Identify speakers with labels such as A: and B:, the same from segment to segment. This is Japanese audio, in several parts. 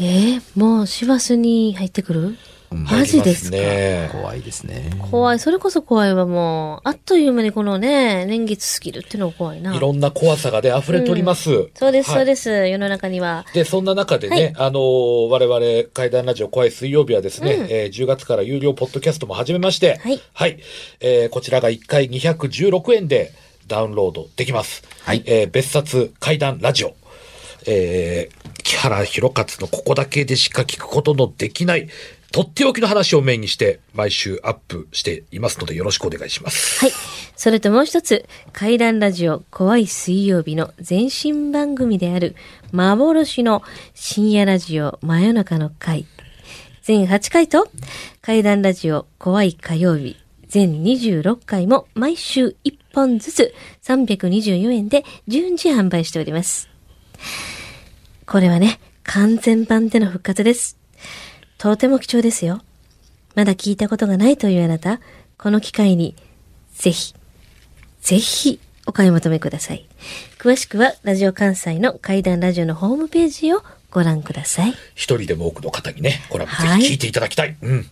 A: えー、もう師走に入ってくる？マジですか？
B: ね。
C: 怖いですね。
A: 怖い。それこそ怖いわ、もう。あっという間にこのね、年月過ぎるっていうのが怖いな。
B: いろんな怖さがね、溢れております。
A: そうです、
B: はい
A: そうです。世の中には。
B: で、そんな中でね、あのー我々、怪談ラジオ怖い水曜日はですね、
A: うん
B: えー10月から有料ポッドキャストも始めまして、
A: はい
B: えーこちらが1回216円でダウンロードできます。
C: はい
B: えー別冊怪談ラジオ。えー木原博勝のここだけでしか聞くことのできない、とっておきの話をメインにして、毎週アップしていますので、よろしくお願いします。
A: はい。それともう一つ、怪談ラジオ怖い水曜日の前身番組である、幻の深夜ラジオ真夜中の会。全8回と、怪談ラジオ怖い火曜日。全26回も毎週1本ずつ324円で順次販売しております。これはね、完全版での復活です。とても貴重ですよ。まだ聞いたことがないというあなた、この機会に、ぜひ、ぜひ、お買い求めください。詳しくは、ラジオ関西の怪談ラジオのホームページをご覧ください。
B: 一人でも多くの方にね、これはぜ
A: はい
B: ひ聞いていただきたい。うん。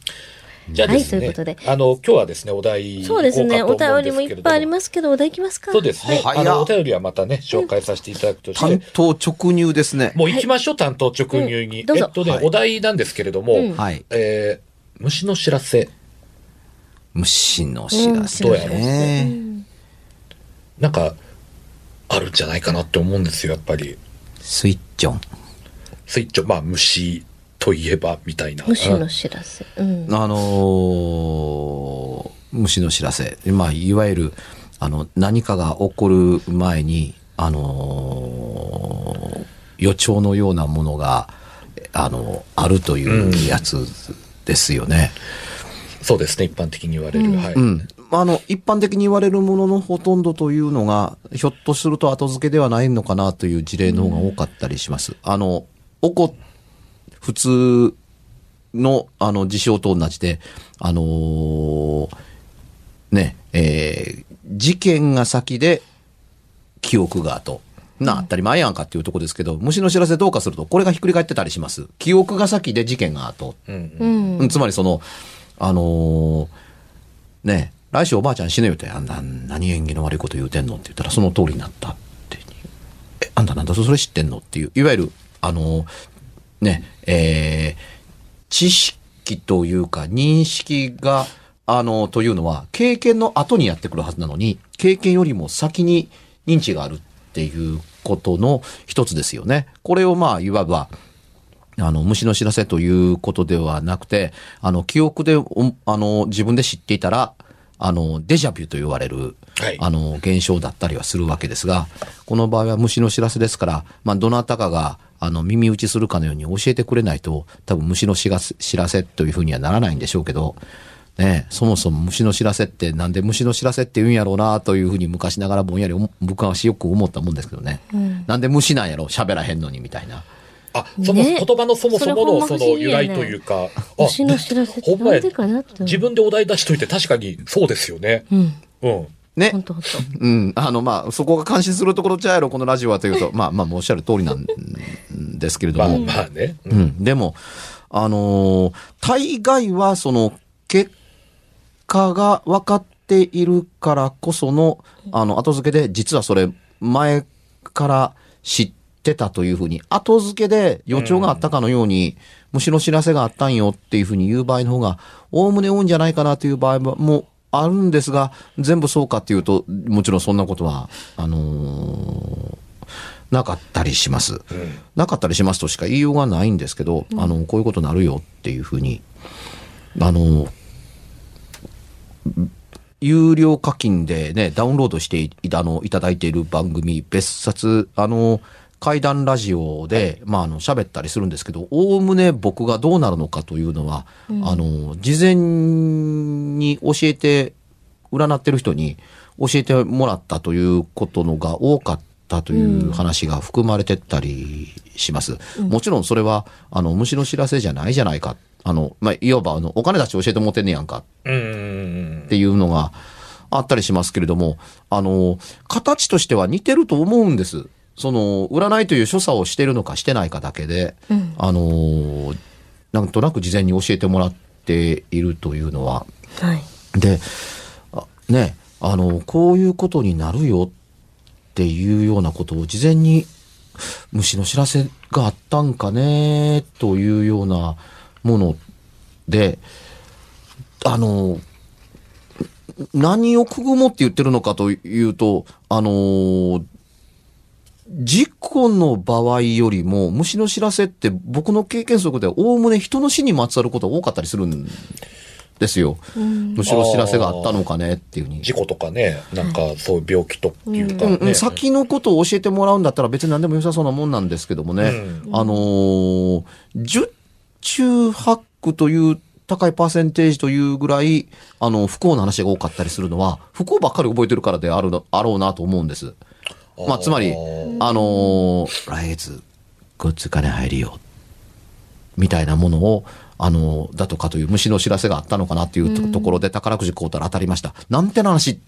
B: じゃあですね、
A: はいということで
B: あの、今日はですね、お題
A: そうですね。お便りもいっぱいありますけど、お題いきますか
B: そうですね。
C: はい
B: あの、お便りはまたね、紹介させていただくとして、
C: 担当直入ですね。
B: もう行きましょう、担当直入に。
A: うんどうぞ
B: えっとね、
C: はい
B: お題なんですけれども、
A: うん
C: はい。
B: えー、虫の知らせ。
C: 虫の知らせ
B: うんどうやろう
C: ね。
B: なんか、あるんじゃないかなって思うんですよ、やっぱり。
C: スイッチョン。
B: スイッチョ、まあ、虫といえば、みたいな。
A: 虫の
B: うん
A: 知らせ。うん。
C: あのー虫の知らせ。まあ、いわゆる、あの、何かが起こる前に、あのー予兆のようなものが、あの、あるというやつですよね。
B: そうですね、一般的に言われる。はい。
C: うん。あの、一般的に言われるもののほとんどというのが、ひょっとすると後付けではないのかなという事例の方が多かったりします。あの、おこ、普通の、あの、事象と同じで、あのーね、えー事件が先で記憶が後。な、当たり前やんかっていうとこですけど、虫の知らせどうかすると、これがひっくり返ってたりします。記憶が先で事件が後。
B: うん
A: う
B: うん
A: ん。
C: うんつまりその、あのーねえ来週おばあちゃん死ぬよって、あんた何縁起の悪いこと言うてんのって言ったらその通りになったって。え、あんたなんだそれ知ってんのっていう、いわゆる、あのーね、えー知識というか認識が、あのというのは、経験の後にやってくるはずなのに、経験よりも先に認知があるっていうことの一つですよね。これをまあ、いわば、あの、虫の知らせということではなくて、あの、記憶で、おあの、自分で知っていたら、あの、デジャビュと言われる、
B: はい
C: あの、現象だったりはするわけですが、この場合は虫の知らせですから、まあ、どなたかが、あの、耳打ちするかのように教えてくれないと、多分虫の知らせ知らせというふうにはならないんでしょうけど、ね、そもそも虫の知らせってなんで虫の知らせって言うんやろうなというふうに昔ながらぼんやり思昔よく思ったもんですけどね。なんで虫なんやろ？喋らへんのにみたいな。
B: あ、そも、
A: ね
B: 言葉のそもそものその由来というか、あ
A: 虫の知らせって
B: ほんまや
A: なんでかなって
B: 自分でお題出しといて確かにそうですよね。
A: うん。
B: うん。
C: ね
A: ほんとほんと。
C: うん。あの、まあ、そこが関心するところちゃうやろ、このラジオはというと、まあ、まあ、おっしゃる通りなんですけれど
B: まあ
C: も。
B: まあね。う
C: うんん。でも、あのー大概はその、結果が分かっているからこその、あの、後付けで、実はそれ、前から知ってたというふうに、後付けで予兆があったかのように、虫の知らせがあったんよっていうふうに言う場合の方が、おおむね多いんじゃないかなという場合もあるんですが、全部そうかっていうと、もちろんそんなことは、あのーなかったりします。なかったりしますとしか言いようがないんですけど、あの、こういうことになるよっていうふうに、あの、有料課金でね、ダウンロードしていあのいただいている番組、別冊、あの、怪談ラジオで、まあ、あの、喋ったりするんですけど、おおむね僕がどうなるのかというのは、あの、事前に教えて、占ってる人に教えてもらったということのが多かったという話が含まれてったりします。もちろんそれは、あの、虫の知らせじゃないじゃないか。あの、まあ、いわば、あの、お金出して教えてもってんねやんか
B: うんうん
C: っていうのがあったりしますけれども、あの、形としては似てると思うんです。その、占いという所作をしてるのかしてないかだけで、
A: うん
C: あの、なんとなく事前に教えてもらっているというのは、
A: はい。
C: で、あね、あの、こういうことになるよっていうようなことを事前に虫の知らせがあったんかね、というようなもので、あの、何をくぐもって言ってるのかというと、あの、事故の場合よりも虫の知らせって僕の経験則ではおおむね人の死にまつわることが多かったりするんですよ。虫の知らせがあったのかねっていうふうに。
B: 事故とかね、なんかそういう病気というか
C: うんうん
B: ね。
C: 先のことを教えてもらうんだったら別に何でも良さそうなもんなんですけどもね、あのー十中八九という高いパーセンテージというぐらい、あの、不幸な話が多かったりするのは、不幸ばっかり覚えてるからであるの、あろうなと思うんです。まあ、つまり、あのー来月、グッズ金入るよ。みたいなものを、あのーだとかという虫の知らせがあったのかなっていうと,、ところで宝くじ買うたら当たりました。なんてな話っ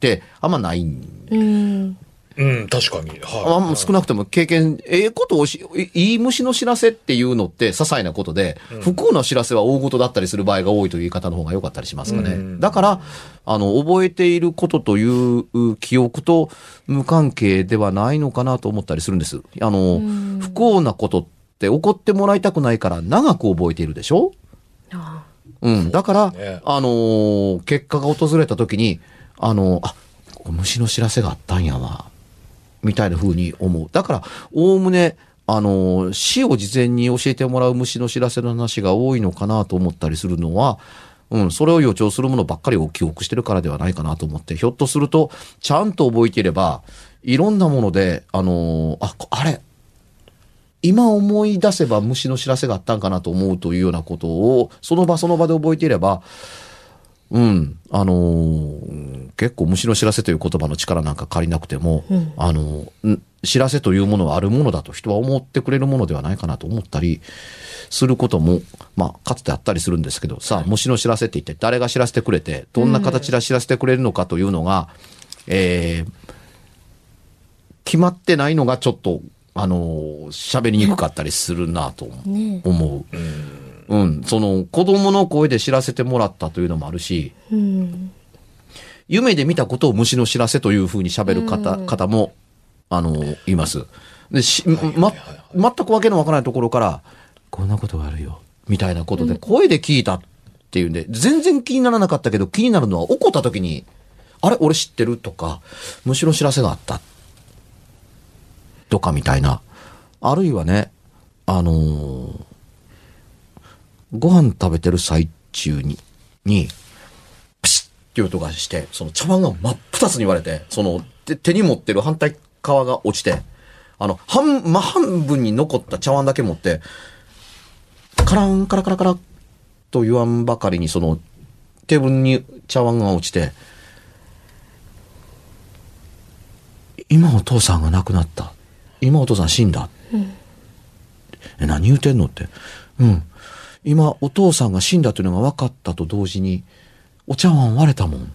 C: てあんまないん
A: うん。
B: うん、確かに。
C: あん
B: はい。
C: ま少なくとも経験、ええことをし、いいい虫の知らせっていうのって些細なことで、不幸な知らせは大事だったりする場合が多いという言い方の方が良かったりしますかね。
B: うん
C: だから、あの、覚えていることという記憶と無関係ではないのかなと思ったりするんです。あの、不幸なことって起こってもらいたくないから長く覚えているでしょ？
A: あ
C: うん。だから、
B: ね
C: あのー結果が訪れた時に、あのーあ、虫の知らせがあったんやわ。みたいな風に思う。だから、おおむね、あの死を事前に教えてもらう虫の知らせの話が多いのかなと思ったりするのは、うん、それを予兆するものばっかりを記憶してるからではないかなと思って、ひょっとすると、ちゃんと覚えていれば、いろんなもので、あのあ、あれ、今思い出せば虫の知らせがあったんかなと思うというようなことを、その場その場で覚えていれば、うん、あのー結構虫の知らせという言葉の力なんか借りなくても、
A: うん
C: あのーん知らせというものはあるものだと人は思ってくれるものではないかなと思ったりすることも、まあ、かつてあったりするんですけど、さあ、虫の知らせって一体誰が知らせてくれて、どんな形で知らせてくれるのかというのが、えー決まってないのがちょっと、あのー喋りにくかったりするなと
A: あ。ね
C: 思う。うん、その子供の声で知らせてもらったというのもあるし、
A: うん。
C: 夢で見たことを虫の知らせというふうに喋る方、方も、あの、います。で、し、ま、全くわけのわからないところから、こんなことがあるよ、みたいなことで、声で聞いたっていうんで、全然気にならなかったけど、気になるのは起こった時に、あれ、俺知ってる？とか、虫の知らせがあった？とかみたいな。あるいはね、あのーご飯食べてる最中に、に、プシッっていう音がして、その茶碗が真っ二つに割れて、その手手に持ってる反対側が落ちて、あの、半、真半分に残った茶碗だけ持って、カランカラカラカラと言わんばかりにそのテーブルに茶碗が落ちて、今お父さんが亡くなった。今お父さん死んだ。え、何言うてんのって。うん。今、お父さんが死んだというのが分かったと同時に、お茶碗割れたもん。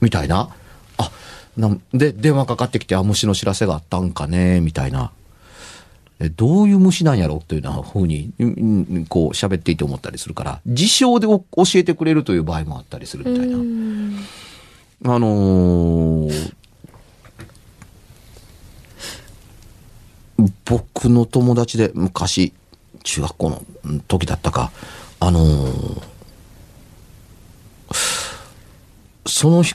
C: みたいな。あ、なんで、電話かかってきて、あ、虫の知らせがあったんかね、みたいな。えどういう虫なんやろっていうようなふうに、うんうんこう喋っていて思ったりするから、事象でお教えてくれるという場合もあったりするみたいな。あのー僕の友達で昔、中学校の時だったか、あのーその日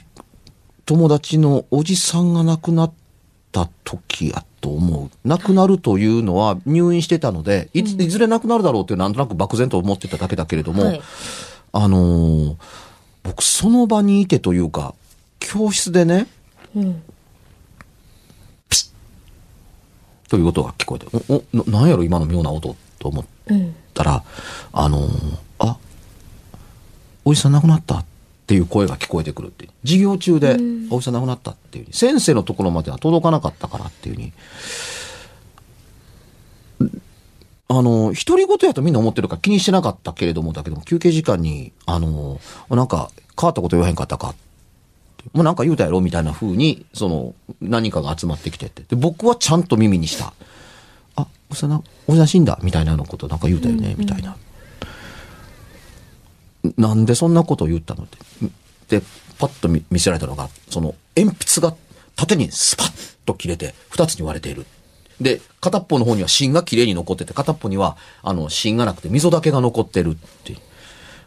C: 友達のおじさんが亡くなった時やと思う。亡くなるというのは入院してたので、いついずれ亡くなるだろうってなんとなく漠然と思ってただけだけれども、
A: はい
C: あのー僕その場にいてというか、教室でね、
A: うん。
C: という音が聞こえて、お、お、ななんやろ今の妙な音と思っ
A: うん。
C: たら、あのーあ、おじさん亡くなったっていう声が聞こえてくるって。授業中で、おじさん亡くなったっていう。先生のところまでは届かなかったからっていうふうに。あの、独り言やとみんな思ってるから気にしてなかったけれども、だけども、休憩時間に、あの、なんか、変わったこと言わへんかったかもうなんか言うたやろみたいな風に、その、何かが集まってきてて。で、僕はちゃんと耳にした。あ、おじさんな、お死んだみたいなのことなんか言うたよね、みたいな。なんでそんなことを言ったのって。で、パッと見見せられたのが、その、鉛筆が縦にスパッと切れて、二つに割れている。で、片っぽの方には芯が綺麗に残ってて、片っぽには、あの、芯がなくて溝だけが残ってるって。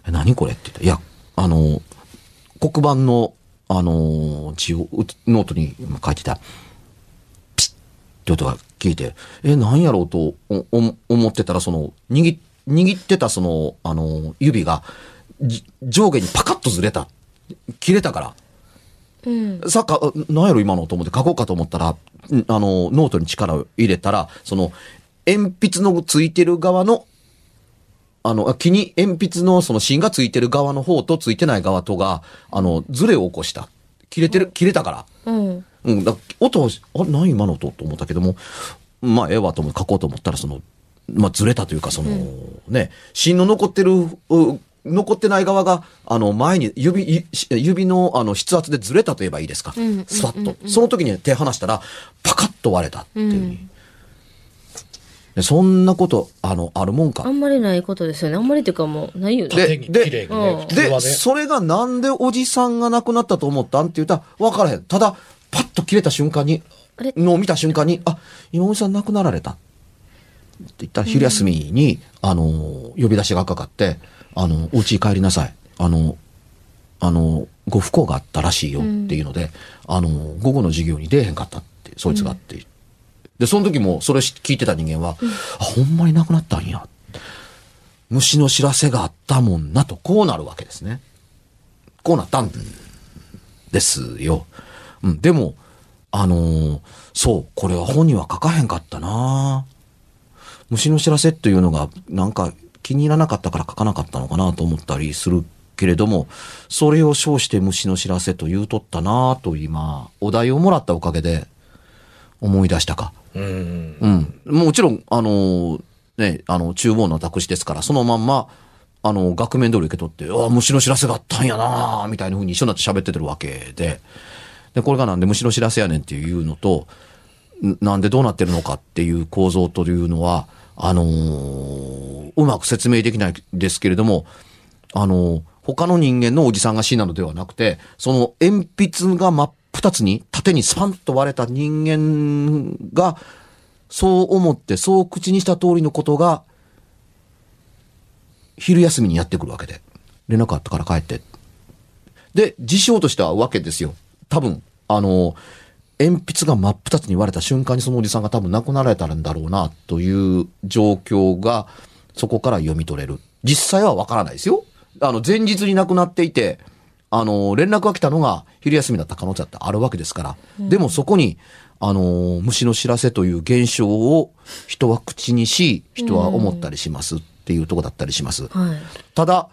C: え何これって言って。いや、あの、黒板の、あの、字を、うノートに書いてた。って音が聞いて、え、何やろうとおお思ってたら、その、握、握ってたその、あの、指が、じ上下にパカッとずれた。切れたから。
A: うん。
C: さっか、あ何やろ今のと思って書こうかと思ったら、んあの、ノートに力を入れたら、その、鉛筆のついてる側の、あの、あ木に鉛筆のその芯がついてる側の方とついてない側とが、あの、ズレを起こした。切れてる、切れたから。
A: うん。
C: うん、だ音を、あれ、何今の音と思ったけども、まあ、ええわと思って書こうと思ったら、その、まあ、ずれたというか、その、ね、芯の残ってる、う残ってない側が、あの、前に、指、ゆ指の、あの、筆圧でずれたと言えばいいですか。
A: うん
C: スパッと。その時に手離したら、パカッと割れたっていうふうに。でそんなこと、あの、あるもんか
A: あ。んまりないことですよね。あんまりっていうかもう、ないよね。
C: で
B: 縦に綺麗にね
A: うん、
C: で。それがなんでおじさんが亡くなったと思ったんって言ったら、分からへん。ただ、パッと切れた瞬間に、のを見た瞬間に、あ、今おじさん亡くなられた。って言ったら、昼休みに、あの、呼び出しがかかって、あの、お家に帰りなさい。あの、あの、ご不幸があったらしいよっていうので、あの、午後の授業に出えへんかったって、そいつがって。で、その時もそれ聞いてた人間は、あ、ほんまに亡くなったんや。虫の知らせがあったもんなと、こうなるわけですね。こうなったんですよ。うん、でも、あのーそう、これは本には書かへんかったな虫の知らせっていうのが、なんか気に入らなかったから書かなかったのかなと思ったりするけれども、それを称して虫の知らせと言うとったなと今、お題をもらったおかげで思い出したか。
B: うん。
C: うん。もちろん、あのーね、あの、厨房の私ですから、そのまんま、あの、額面通り受け取って、ああ、虫の知らせがあったんやなーみたいな風に一緒になって喋っててるわけで、で、これがなんで虫の知らせやねんっていうのと、なんでどうなってるのかっていう構造というのは、あのーうまく説明できないですけれども、あのー他の人間のおじさんが死んだのではなくて、その鉛筆が真っ二つに縦にスパンと割れた人間が、そう思って、そう口にした通りのことが、昼休みにやってくるわけで。連絡あったから帰って。で、事象としてはわけですよ。多分、あの、鉛筆が真っ二つに割れた瞬間にそのおじさんが多分亡くなられたんだろうな、という状況が、そこから読み取れる。実際はわからないですよ。あの、前日に亡くなっていて、あの、連絡が来たのが昼休みだった可能性だってあるわけですから。でもそこに、あの、虫の知らせという現象を人は口にし、人は思ったりしますっていうとこだったりします。
A: はい。
C: ただ、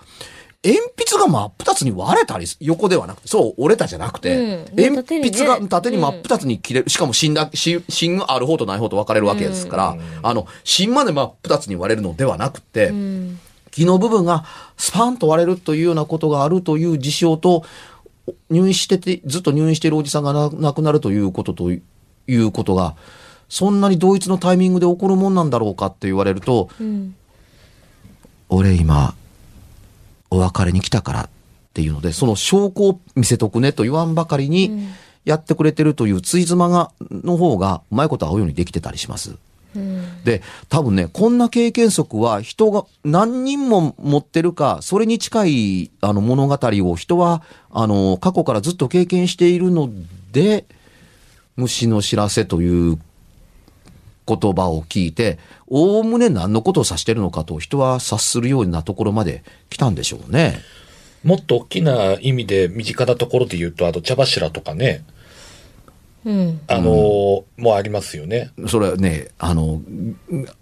C: 鉛筆が真っ二つに割れたりす、横ではなくて、そう、折れたじゃなくて、
A: うん
C: 鉛筆が縦に真っ二つに切れる。しかも芯だ、芯、芯がある方とない方と分かれるわけですから、あの、芯まで真っ二つに割れるのではなくて、
A: うん。
C: 木の部分がスパンと割れるというようなことがあるという事象と、入院してて、ずっと入院しているおじさんがな亡くなるということということが、そんなに同一のタイミングで起こるもんなんだろうかって言われると、
A: うん。
C: 俺今、お別れに来たからっていうので、その証拠を見せとくねと言わんばかりに、やってくれてるというつい妻が、の方が、うまいこと合うようにできてたりします。
A: うん。
C: で、多分ね、こんな経験則は人が何人も持ってるか、それに近いあの物語を人は、あの、過去からずっと経験しているので、虫の知らせという言葉を聞いて、おおむね何のことを指してるのかと人は察するようなところまで来たんでしょうね。
B: もっと大きな意味で身近なところで言うと、あと茶柱とかね、
A: うん。
B: あのーもありますよね。
C: それはね、あの、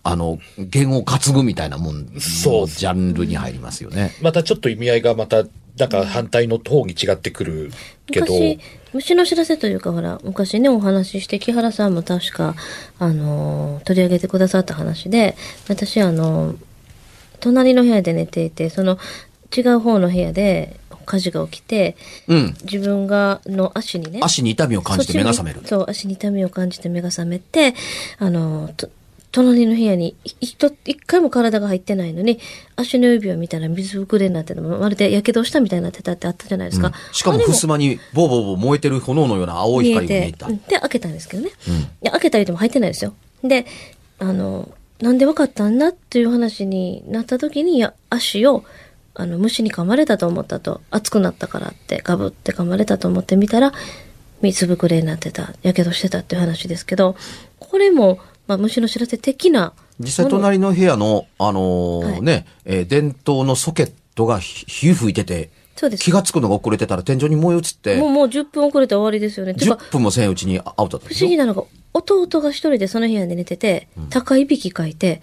C: あの、弦を担ぐみたいなもん、
B: そう
C: ジャンルに入りますよね。
B: またちょっと意味合いがまた、なんか反対の方に違ってくるけど、
A: 昔、虫の知らせというか、ほら、昔ね、お話しして、木原さんも確か、あのー取り上げてくださった話で、私、あのー隣の部屋で寝ていて、その、違う方の部屋で火事が起きて、
C: うん。
A: 自分が、の足にね、
C: 足に痛みを感じて目が覚める。
A: そう、足に痛みを感じて目が覚めて、あの、と隣の部屋にい一一回も体が入ってないのに、足の指を見たら水ぶくれになってたまるで火傷したみたいになってたってあったじゃないですか。
C: うんしかも、
A: あれ
C: 襖にボーボーボー燃えてる炎のような青い光が見えた。
A: うんで、開けたんですけどね。
C: うん
A: で開けたりでも入ってないですよ。で、あの、なんでわかったんだっていう話になった時に、いや、足を、あの、虫に噛まれたと思ったと、熱くなったからって、ガブって噛まれたと思ってみたら、水ぶくれになってた、やけどしてたっていう話ですけど、これも、まあ、虫の知らせ的な、
C: 実際隣の部屋の、あのー
A: はい
C: ね、えー電灯のソケットがひ火吹いてて、
A: そうです。
C: 気がつくのが遅れてたら天井に燃え移って、
A: もう、もう10分遅れて終わりですよね。てか、
C: 10分もせんうちにアウトだったで
A: 不思議なのが、弟が一人でその部屋で寝てて、高いびきかいて、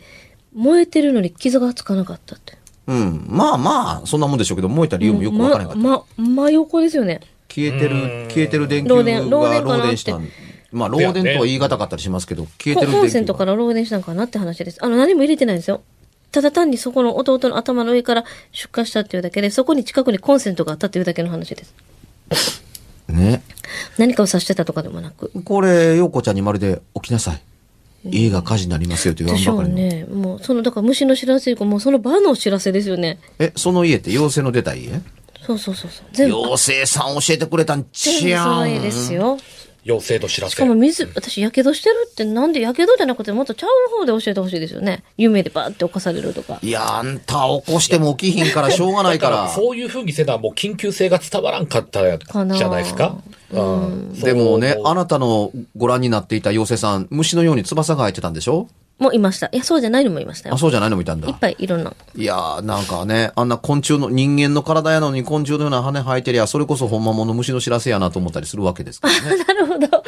A: 燃えてるのに傷がつかなかったって。
C: うん。まあまあ、そんなもんでしょうけど、燃えた理由もよくわからなかった。
A: ま、ま、真横ですよね。
C: 消えて
B: うん
C: る、消えてる電球が
A: 漏電
C: した。まあ、漏電とは言い難かったりしますけど、消えてる
A: コンセ。ントから漏電したんかなって話です。あの、何も入れてないんですよ。ただ単にそこの弟の頭の上から出火したっていうだけで、そこに近くにコンセントがあったっていうだけの話です。
C: ね。
A: 何かを指してたとかでもなく。
C: これ、陽子ちゃんにまるで起きなさい。家が火事になりますよと言わ
A: でしょ
C: んばかりの。
A: うね。もう、その、だから虫の知らせいうか、もうその場のお知らせですよね。
C: え、その家って妖精の出た家？
A: そうそうそうそう。全部、
C: 妖精さん教えてくれたんちゃん。
A: その絵ですよ。
B: 妖精の知らせ
A: しか。も水、私、やけどしてるってなんで、やけどじゃなくてもっとちゃう方で教えてほしいですよね。夢でバーって犯されるとか。
C: いや、あんた起こしても起きひんからしょうがないか
B: だ からら。そういう風にせな、もう緊急性が伝わらんかった
A: かな
B: じゃないですか。うん
C: でもね、あ
B: な
C: なたのご覧になっていた妖精さん、虫のように翼が生えてたんでしょ？
A: もういました。いや、そうじゃないのもいましたよ
C: あ、。そうじゃないのもいたんだ
A: いっ。ぱいいろんな。
C: いやー、なんかね、あんな昆虫の、人間の体やのに昆虫のような羽生えてりゃ、それこそほんまもの虫の知らせやなと思ったりするわけですからね。
A: なるほど。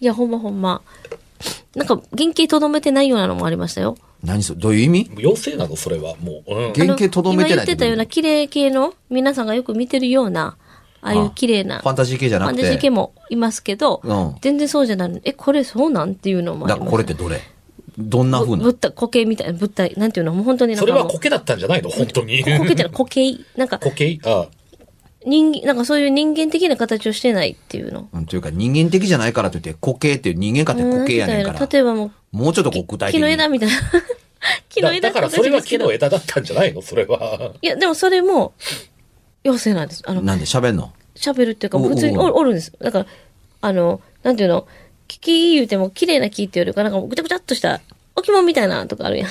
A: いや、ほんまほんま。なんか、原型とどめてないようなのもありましたよ。
C: 何それ？どういう意味？
B: 妖精なの？それはもう。うん
C: 原型とどめてない
A: 今言ってたような綺麗系の、皆さんがよく見てるような、ああいう綺麗な。
C: ファンタジー系じゃなくて。
A: ファンタジー系もいますけど、
C: うん
A: 全然そうじゃない。え、これそうなん？っていうのもあり
C: だ
A: ます。
C: これってどれ？どんな風な？
A: ぶった、苔みたいな、物体、なんていうの、もう本当になんかもう。
B: それは苔だったんじゃないの？本当に。
A: こ苔じゃない、苔。なんか、
B: 苔？あ
A: 人間、なんかそういう人間的な形をしてないっていうの。
C: うん、というか人間的じゃないからといって固形っていう人間かって固形やねんから
A: 例えばもう、
C: もうちょっとこう具体的に。
A: 木の枝みたいな。木の
B: だ
A: 枝
B: だからそれは木の
A: 枝。
B: 枝だったんじゃないの？それは。
A: いや、でもそれも、妖精なんです。あの、
C: なんで？喋んの？
A: 喋るっていうか、
C: お
A: 普通に
C: お
A: るんです。だから、あの、なんていうの、木言うても綺麗な木っていうよりか、なんかぐちゃぐちゃっとした置物みたいなとかあるやん。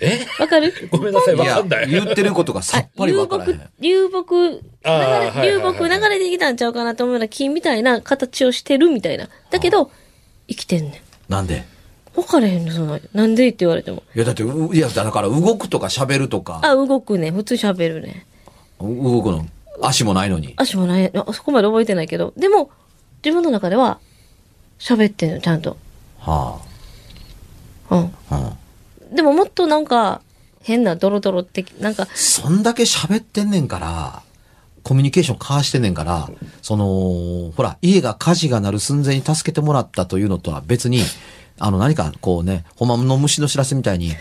B: え？
A: わかる？
B: ごめんなさい、
C: いや
B: わかんない。
C: 言ってることがさっぱりわからへん。
A: 流木、流れ、
B: はい
A: 流木流れてきたんちゃうかなと思うような木みたいな形をしてるみたいな。だけど、生きてんね
C: なんで？
A: ん。わかれへんの、その、なんでって言われても。
C: いや、だって、ういや、だから動くとか喋るとか、
A: あ、動くね。普通喋るね。
C: う動くの？足もないのに。
A: 足もない、あそこまで覚えてないけど。でも、自分の中では、喋ってんの、ちゃんと。
C: は
A: うん。
C: あ。うん。
A: でももっとなんか、変なドロドロって、なんか、
C: そんだけ喋ってんねんから、コミュニケーション交わしてんねんから、その、ほら、家が火事がなる寸前に助けてもらったというのとは別に、あの、何かこうね、ほんまの虫の知らせみたいに、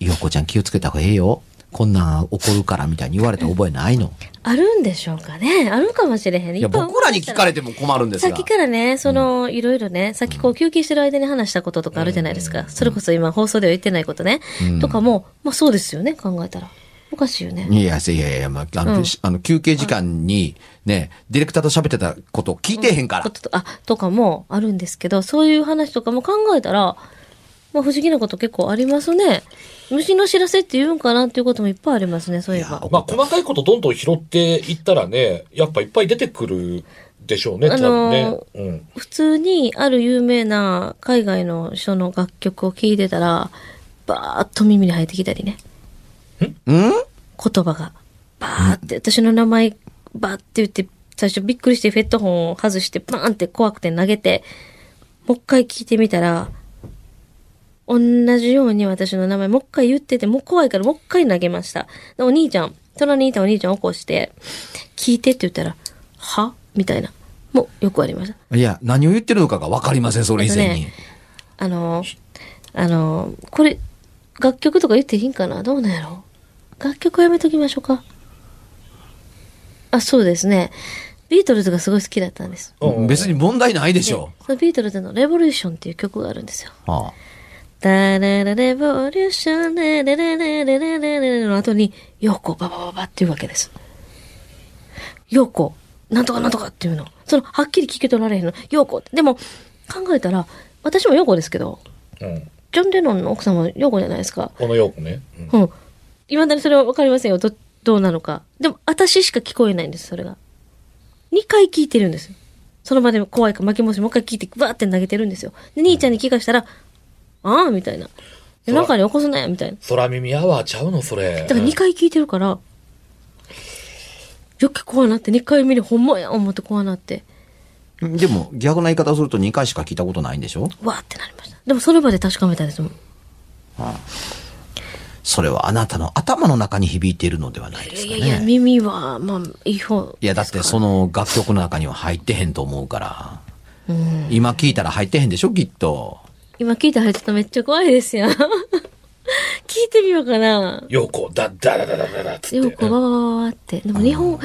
C: ようこちゃん気をつけた方がええよ。こんなん起こるからみたいに言われた覚えないの？
A: あるんでしょうかね。あるかもしれへん。
C: いや、僕らに聞かれても困るんですが。
A: さっきからね、その、いろいろね、さっきこう休憩してる間に話したこととかあるじゃないですか。それこそ今放送では言ってないことね。とかも、まあそうですよね、考えたら。おかしいよね。
C: いやいやいや、まあ、あの、
A: うん
C: あの休憩時間にね、ディレクターと喋ってたことを聞いてへんから。
A: こととあ、とかもあるんですけど、そういう話とかも考えたら、まあ不思議なこと結構ありますね。虫の知らせって言うんかなっていうこともいっぱいありますね、そういえば。
B: まあ、細かいことどんどん拾っていったらね、やっぱいっぱい出てくるでしょうね、
A: あのー
B: 多分ね。うん。
A: 普通にある有名な海外の人の楽曲を聴いてたら、バーッと耳に入ってきたりね。
C: うん？
A: 言葉が。バーって、私の名前、バーって言って、最初びっくりしてフェットホンを外して、バーンって怖くて投げて、もう一回聞いてみたら、同じように私の名前もう一回言ってて、もう怖いからもう一回投げました。でお兄ちゃん、隣にいたお兄ちゃん起こして、聞いてって言ったら、は？みたいな。もうよくありました。
C: いや、何を言ってるのかがわかりません、それ以前に。
A: あの、あの、これ、楽曲とか言っていいんかな？どうなんやろ？楽曲やめときましょうか。あ、そうですね。ビートルズがすごい好きだったんです。
B: うん
C: 別に問題ないでしょ
A: そのビートルズのレボリューションっていう曲があるんですよ。
C: う。はあ
A: ダララレボリューション、レレレレレレレレレの後に、ヨーコ、ババババっていうわけです。ヨーコ、なんとかなんとかっていうの。その、はっきり聞き取られへんの。ヨーコって。でも、考えたら、私もヨーコですけど、
B: うん。
A: ジョン・レノンの奥さんもヨーコじゃないですか。
B: このようね。うん
A: うん。いまだにそれはわかりませんよ。ど、どうなのか。でも、私しか聞こえないんです、それが。二回聞いてるんですよ。その場で怖いから巻き戻しもう一回聞いて、バーって投げてるんですよ。で、兄ちゃんに聞かしたら、ああ、みたいな。夜中に起こすなよ、みたいな。
B: 空耳アワーちゃうの、それ。
A: だから二回聞いてるから、よく怖なって、二回目にほんまや思って怖なって、
C: でも、逆な言い方をすると2回しか聞いたことないんでしょ？
A: わーってなりました。でもその場で確かめたんですもん。
C: それはあなたの頭の中に響いているのではないですか
A: いやいや、
C: ね。
A: 耳は、まあ、いい方。
C: いや、だってそ
A: の、
C: の楽曲の中には入ってへんと思うから。
A: うん。
C: 今聞いたら入ってへんでしょ、きっと。
A: 今聞いたらちょっとめっちゃ怖いですよ。聞いてみようかな。
B: ようこ、だ、だだだだだだっつって。
A: よくババババって。でも日本、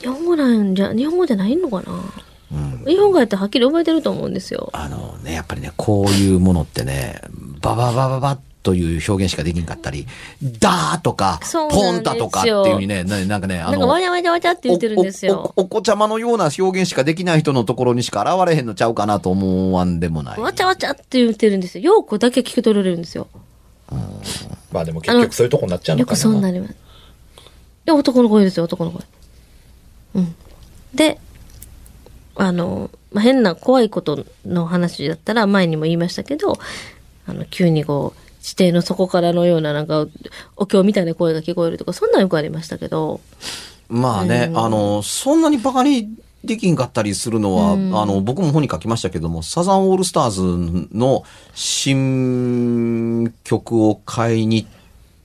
A: 日本語なんじゃ、日本語じゃないのかな。日本語やったらはっきり覚えてると思うんですよ。
C: あのね、やっぱりね、こういうものってね、バババババという表現しかできんかったり、ダーとか、ポンタとかっていうふうにね、ななんかね、あ
A: なんかわちゃわちゃわちゃって言ってるんですよ。
C: おおおお子ちゃまのような表現しかできない人のところにしか現れへんのちゃうかなと思わんでもない。
A: わちゃわちゃって言ってるんですよ。ようこだけ聞き取られるんですよ。
B: まあでも結局そういうとこになっちゃうのかな。
A: よくそうなります。で、男の声ですよ、男の声。うん。で、あの、まあ、変な怖いことの話だったら、前にも言いましたけど、あの、急にこう、地底の底からのような、なんか、お経みたいな声が聞こえるとか、そんなんよくありましたけど、
C: まあね、あの、そんなにバカにできんかったりするのは、あの、僕も本に書きましたけども、サザンオールスターズの新曲を買いに行っ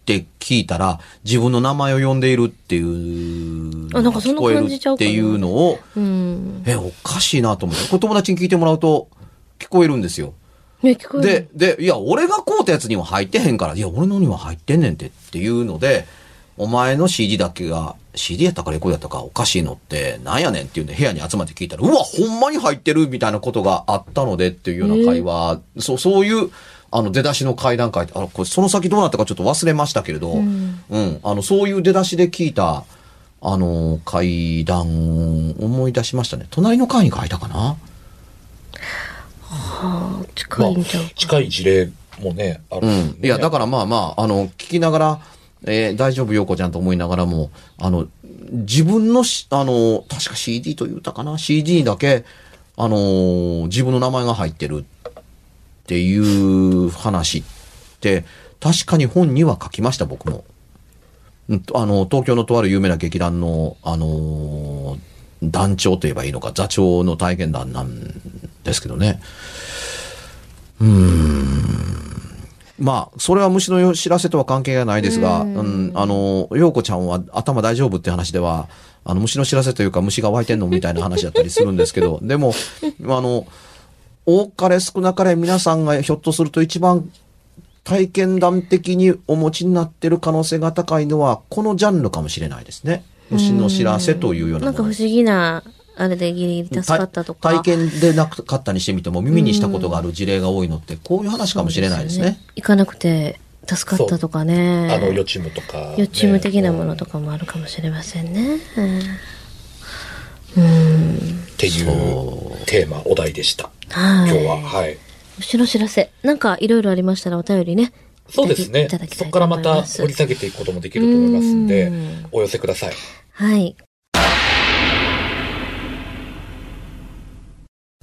C: て聞いたら、自分の名前を呼んでいるっていう
A: あなんかそん
C: っていうのを、
A: うん。
C: え、おかしいなと思って。これ友達に聞いてもらうと聞こえるんですよ。
A: ね、聞こえる。
C: で、で、いや、俺が買うたやつには入ってへんから、いや、俺のには入ってんねんてっていうので、お前の CD だけが、CD やったかレコードやったかおかしいのって、なんやねんっていうんで部屋に集まって聞いたら、うわ、ほんまに入ってるみたいなことがあったのでっていうような会話、そう、そういう、あの、出だしの会談会あ、これその先どうなったかちょっと忘れましたけれど、うん、あの、そういう出だしで聞いた、あの、会談を思い出しましたね。隣の会に書いたかな？
A: あー近
B: まあ
A: いんちゃうか。
B: 近い事例もね、ある、
C: うん。いや、だからまあまあ、あの、聞きながら、えー大丈夫、陽子ちゃんと思いながらも、あの、自分のし、あの、確か CD と言ったかな ?CD にだけ、あの、自分の名前が入ってるっていう話って、確かに本には書きました、僕も。うんとあの、東京のとある有名な劇団の、あの、団長と言えばいいのか、座長の体験談なんですけどね。まあ、それは虫の知らせとは関係がないですが、うん、あの、陽子ちゃんは頭大丈夫って話では、あの、虫の知らせというか虫が湧いてんのみたいな話だったりするんですけど、でも、あの、多かれ少なかれ皆さんがひょっとすると一番体験談的にお持ちになってる可能性が高いのは、このジャンルかもしれないですね。虫の知らせというようなもの
A: なんか不思議な、あれでギリギリ助かったとか。
C: 体験でなかったにしてみても耳にしたことがある事例が多いのって、こういう話かもしれないですね。
A: 行かなくて助かったとかね。
B: あの予知夢とか、
A: 予知夢的なものとかもあるかもしれませんね。うん。
B: っていうテーマお題でした
A: はい。
B: 今日ははい
A: 虫の知らせ。なんかいろいろありましたらお便りね。
B: そうですね
A: いただきたい
B: そことからまた掘り下げていくこともできると思いますんで
A: うん
B: お寄せください
A: はい。